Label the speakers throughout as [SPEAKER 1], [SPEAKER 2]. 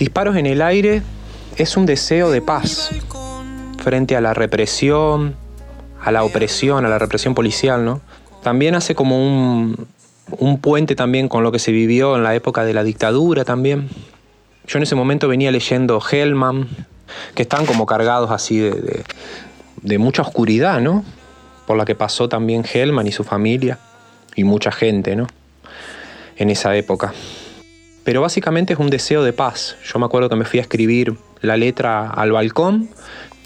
[SPEAKER 1] Disparos en el aire es un deseo de paz frente a la represión, a la opresión, a la represión policial, ¿no? También hace como un, puente también con lo que se vivió en la época de la dictadura también. Yo en ese momento venía leyendo Hellman, que están como cargados así de, de, mucha oscuridad, ¿no? Por la que pasó también Hellman y su familia y mucha gente, ¿no? En esa época. Pero básicamente es un deseo de paz. Yo me acuerdo que me fui a escribir la letra al balcón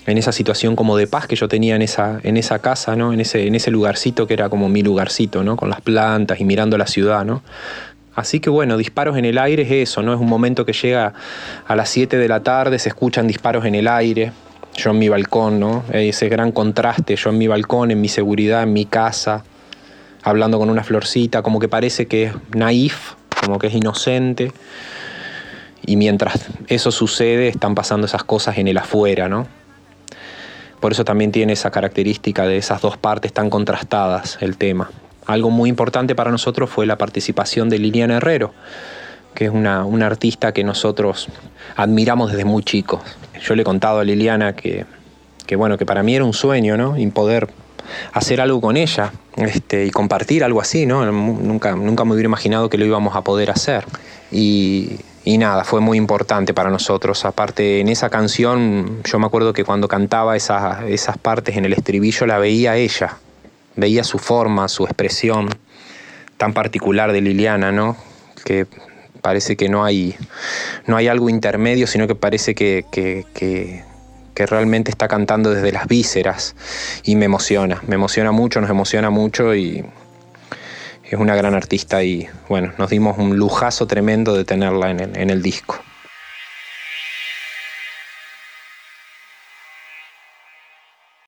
[SPEAKER 1] en esa situación como de paz que yo tenía en esa, en esa casa, ¿no? en, ese, en ese lugarcito que era como mi lugarcito, ¿no? con las plantas y mirando la ciudad. ¿no? Así que bueno, disparos en el aire es eso, ¿no? Es un momento que llega a las 7 de la tarde, se escuchan disparos en el aire, yo en mi balcón, ¿no? Ese gran contraste, yo en mi balcón, en mi seguridad, en mi casa, hablando con una florcita, como que parece que es naif, como que es inocente. Y mientras eso sucede, están pasando esas cosas en el afuera, ¿no? Por eso también tiene esa característica de esas dos partes tan contrastadas el tema. Algo muy importante para nosotros fue la participación de Liliana Herrero, que es una, artista que nosotros admiramos desde muy chicos. Yo le he contado a Liliana que, bueno, que para mí era un sueño, ¿no? Y poder hacer algo con ella este, y compartir algo así, ¿no? Nunca, nunca me hubiera imaginado que lo íbamos a poder hacer. Y, y nada, fue muy importante para nosotros. Aparte, en esa canción, yo me acuerdo que cuando cantaba esas, esas partes en el estribillo, la veía ella, veía su forma, su expresión tan particular de Liliana, ¿no? Que parece que no hay, no hay algo intermedio, sino que parece que, que, que realmente está cantando desde las vísceras y me emociona, me emociona mucho, nos emociona mucho y es una gran artista y bueno, nos dimos un lujazo tremendo de tenerla en el, en el disco.